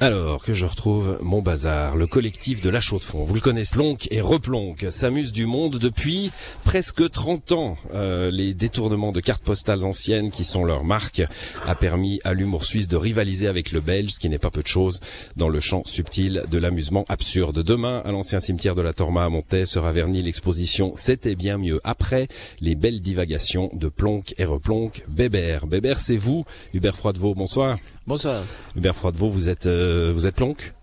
Alors que je retrouve mon bazar, le collectif de la chaux de fond. Vous le connaissez, Plonk et Replonk s'amusent du monde depuis presque 30 ans. Euh, les détournements de cartes postales anciennes qui sont leur marque a permis à l'humour suisse de rivaliser avec le belge, ce qui n'est pas peu de chose dans le champ subtil de l'amusement absurde. Demain, à l'ancien cimetière de la Torma à Montaix sera vernie l'exposition C'était bien mieux après les belles divagations de Plonk et Replonk. Bébert, Bébert c'est vous, Hubert Froidevaux, bonsoir. Bonsoir. Hubert Froidevaux, vous êtes euh, vous êtes Plonk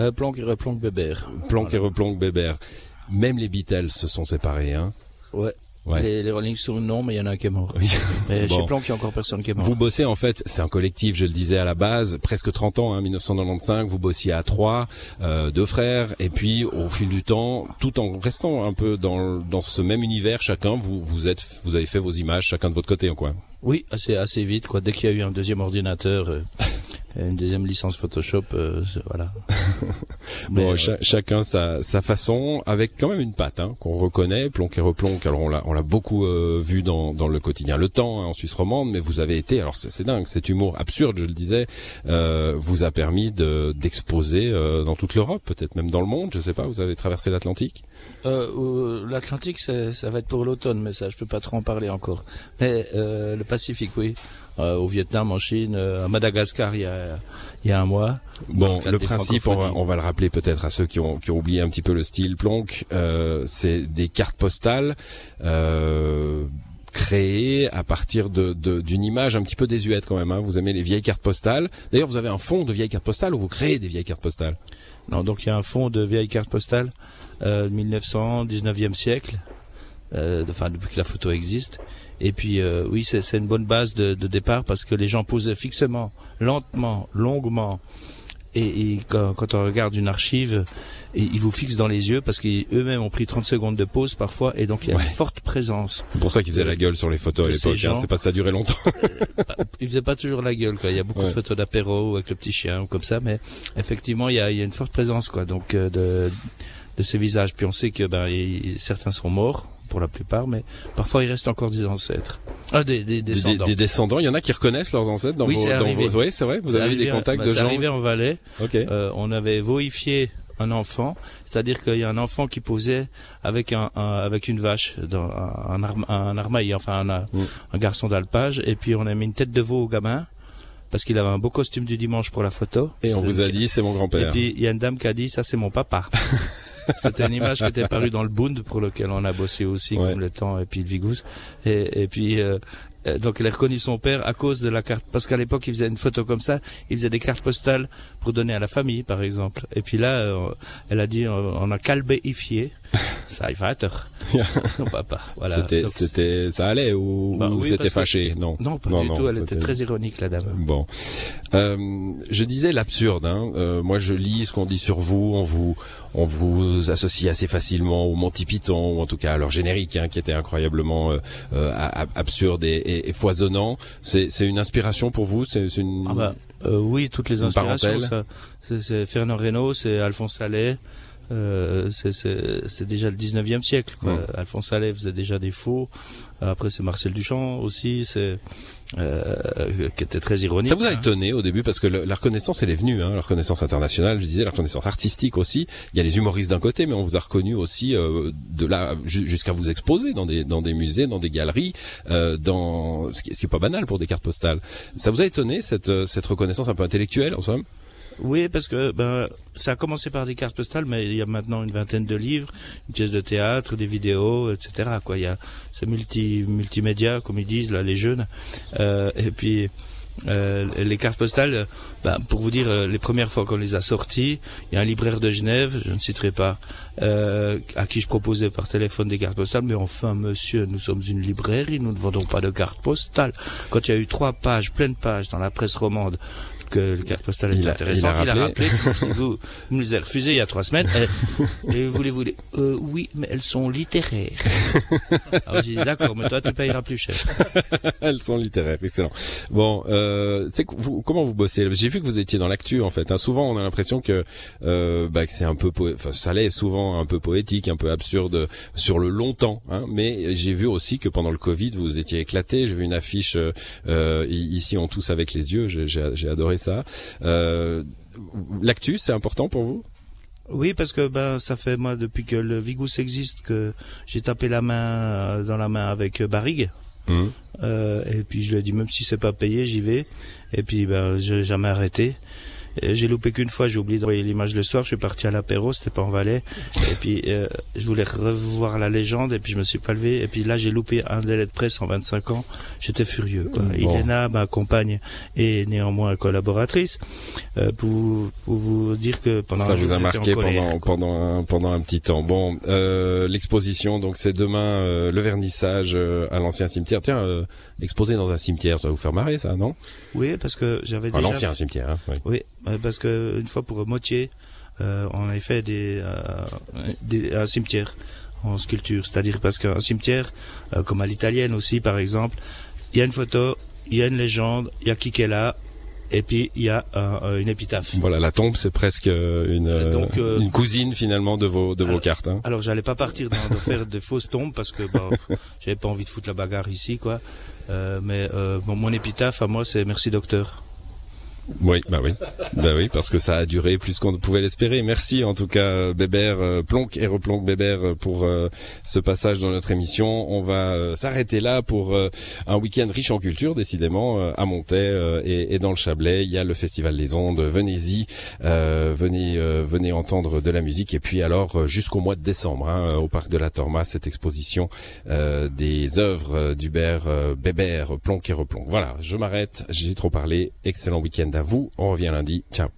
euh, Plonk et Replonk Bébert. Plonk et Replonk Bébert. Même les Beatles se sont séparés, hein? Ouais. Ouais. Les, les, Rolling Stones non, mais il y en a un qui est mort. mais bon. chez Plonk, il y a encore personne qui est mort. Vous bossez en fait, c'est un collectif, je le disais à la base, presque 30 ans, hein, 1995. Vous bossiez à trois, euh, deux frères, et puis au fil du temps, tout en restant un peu dans, dans ce même univers, chacun, vous vous êtes, vous avez fait vos images, chacun de votre côté, en quoi? Oui, assez assez vite, quoi. Dès qu'il y a eu un deuxième ordinateur. Euh, une deuxième licence Photoshop, euh, voilà. bon, euh, cha chacun sa, sa façon, avec quand même une patte hein, qu'on reconnaît, plonk et replonk. Alors on l'a, on l'a beaucoup euh, vu dans, dans le quotidien Le Temps hein, en Suisse romande, mais vous avez été, alors c'est dingue, cet humour absurde, je le disais, euh, vous a permis de d'exposer dans toute l'Europe, peut-être même dans le monde. Je sais pas, vous avez traversé l'Atlantique? L'Atlantique, ça va être pour l'automne, mais ça, je peux pas trop en parler encore. Mais le Pacifique, oui. Euh, au Vietnam, en Chine, euh, à Madagascar il y a, il y a un mois. Bon, le principe, on va, on va, le rappeler peut-être à ceux qui ont, qui ont oublié un petit peu le style Plonk, euh, c'est des cartes postales euh, créées à partir de d'une image un petit peu désuète quand même. Hein. Vous aimez les vieilles cartes postales. D'ailleurs, vous avez un fond de vieilles cartes postales ou vous créez des vieilles cartes postales? Non, donc il y a un fond de vieilles cartes postales euh, 1900, 19e siècle enfin depuis que la photo existe. Et puis euh, oui, c'est une bonne base de, de, départ parce que les gens posaient fixement, lentement, longuement. Et, et quand, quand, on regarde une archive, et ils vous fixent dans les yeux parce qu'eux-mêmes ont pris 30 secondes de pause parfois et donc il y a une forte présence. C'est pour ça qu'ils faisaient la gueule sur les photos à l'époque. Hein, c'est pas ça durait longtemps. Euh, ils faisaient pas toujours la gueule. Quoi. Il y a beaucoup de photos d'apéro avec le petit chien ou comme ça, mais effectivement il y a, il y a une forte présence quoi. Donc euh, de de ces visages. Puis on sait que ben certains sont morts pour la plupart, mais parfois il reste encore des ancêtres. Ah, des, des, descendants. Des, descendants. Il y en a qui reconnaissent leurs ancêtres dans oui, vos, dans vos... Oui, c'est vrai. Vous avez des contacts bah, de gens. C'est arrivé en Valais. Euh, on avait voifié un enfant, c'est-à-dire qu'il y a un enfant qui posait avec un, avec une vache dans un, un, armaille, enfin un, mm. un garçon d'alpage, et puis on a mis une tête de veau au gamin parce qu'il avait un beau costume du dimanche pour la photo. Et on vous a dit c'est mon grand-père. Et puis il y a une dame qui a dit ça c'est mon papa. C'était une image qui était parue dans le Bund pour lequel on a bossé aussi comme le temps et puis le Vigous. Et, et puis euh, euh, donc elle a reconnu son père à cause de la carte parce qu'à l'époque il faisait une photo comme ça il faisait des cartes postales pour donner à la famille par exemple et puis là euh, elle a dit on a calbéifié ça va être non papa. Voilà. C'était ça allait ou, bah, oui, c'était fâché? non. Non pas du tout. Elle était très ironique la dame. Bon. Euh, je disais l'absurde hein. euh, moi je lis ce qu'on dit sur vous. On vous on vous associe assez facilement au Monty Python ou en tout cas à leur générique hein, qui était incroyablement euh, euh absurde et, et, foisonnant. C'est c'est une inspiration pour vous? C'est une ah bah, oui toutes les inspirations c'est Fernand Reynaud c'est Alphonse Allais euh, c'est déjà le 19e siècle. Quoi. Alphonse Allais faisait déjà des faux. Après, c'est Marcel Duchamp aussi, c'est euh, qui était très ironique. Ça vous a hein. étonné au début parce que la reconnaissance, elle est venue, hein, la reconnaissance internationale. Je disais la reconnaissance artistique aussi. Il y a les humoristes d'un côté, mais on vous a reconnu aussi euh, de là jusqu'à vous exposer dans des dans des musées, dans des galeries, euh, dans ce qui, ce qui est pas banal pour des cartes postales. Ça vous a étonné cette cette reconnaissance un peu intellectuelle en somme? Oui, parce que ben, ça a commencé par des cartes postales, mais il y a maintenant une vingtaine de livres, une pièce de théâtre, des vidéos, etc. Quoi, il y a c'est multi multimédia, comme ils disent là, les jeunes. Euh, et puis euh, les cartes postales, ben, pour vous dire, euh, les premières fois qu'on les a sorties, il y a un libraire de Genève, je ne citerai pas, euh, à qui je proposais par téléphone des cartes postales, mais enfin, monsieur, nous sommes une librairie, nous ne vendons pas de cartes postales. Quand il y a eu trois pages, pleines pages dans la presse romande, que le carte postale est intéressante. il a Il a rappelé. vous, vous me les avez refusées il y a trois semaines. Et, et voulez-vous les euh, Oui, mais elles sont littéraires. Alors j'ai dit d'accord, mais toi tu payeras plus cher. Elles sont littéraires, excellent. Bon, euh, c'est vous- comment vous bossez? J'ai vu que vous étiez dans l'actu en fait. hein. Souvent, on a l'impression que, euh, bah, que c'est un peu, enfin, ça l'est souvent un peu poétique, un peu absurde sur le long temps. Hein. Mais j'ai vu aussi que pendant le Covid, vous étiez éclaté. J'ai vu une affiche euh, euh, ici, on tous avec les yeux. J'ai- J'ai j'ai adoré ça. Euh, l'actu, c'est important pour vous? Oui, parce que ben ça fait moi depuis que le Vigous existe que j'ai tapé la main euh, dans la main avec euh, Barrigue. Mhm. Euh, et puis je lui ai dit même si c'est pas payé, j'y vais. Et puis ben j'ai jamais arrêté. Et J'ai loupé qu'une fois, j'ai oublié d'envoyer l'image le soir, je suis parti à l'apéro, c'était pas en Valais. Et puis euh, je voulais revoir la légende et puis je me suis pas levé. Et puis là j'ai loupé un délai de presse en 25 ans, j'étais furieux. Quoi. Bon. Elena, ma compagne, est néanmoins collaboratrice, euh, pour, vous, pour vous dire que pendant ça vous a marqué colère, pendant quoi. pendant un, pendant un petit temps. Bon, euh, l'exposition donc c'est demain euh, le vernissage euh, à l'ancien cimetière. Tiens, euh, exposé dans un cimetière, ça va vous faire marrer ça, non? Oui, parce que j'avais déjà... l'ancien cimetière. Hein, oui. Oui, parce que une fois pour Motier, euh, on avait fait des, euh, des- un cimetière en sculpture. C'est-à-dire parce qu'un cimetière, euh, comme à l'italienne aussi par exemple, il y a une photo, il y a une légende, il y a qui qu'est là, et puis il y a un- euh, une épitaphe. Voilà, la tombe c'est presque euh, une euh, Donc, euh, une cousine finalement de vos de vos Alors- cartes. Hein. Alors j'allais pas partir dans, de faire de fausses tombes parce que bon, j'avais pas envie de foutre la bagarre ici quoi. Euh, mais euh, bon, mon épitaphe à moi c'est merci docteur. Oui, bah oui, bah oui, parce que ça a duré plus qu'on ne pouvait l'espérer. Merci en tout cas, Bébert, euh, Plonk et Replonk Bébert euh, pour euh, ce passage dans notre émission. On va euh, s'arrêter là pour euh, un week-end riche en culture, décidément, euh, à Montaix euh, et, dans le Chablais. Il y a le Festival des Ondes. Venez-y, euh, venez, euh, venez entendre de la musique. Et puis alors euh, jusqu'au mois de décembre, hein, au parc de la Torma, cette exposition euh, des œuvres euh, d'Hubert euh, Bébert, Plonk et Replonk. Voilà, je m'arrête. J'ai trop parlé. Excellent week-end à vous. On revient lundi. Ciao.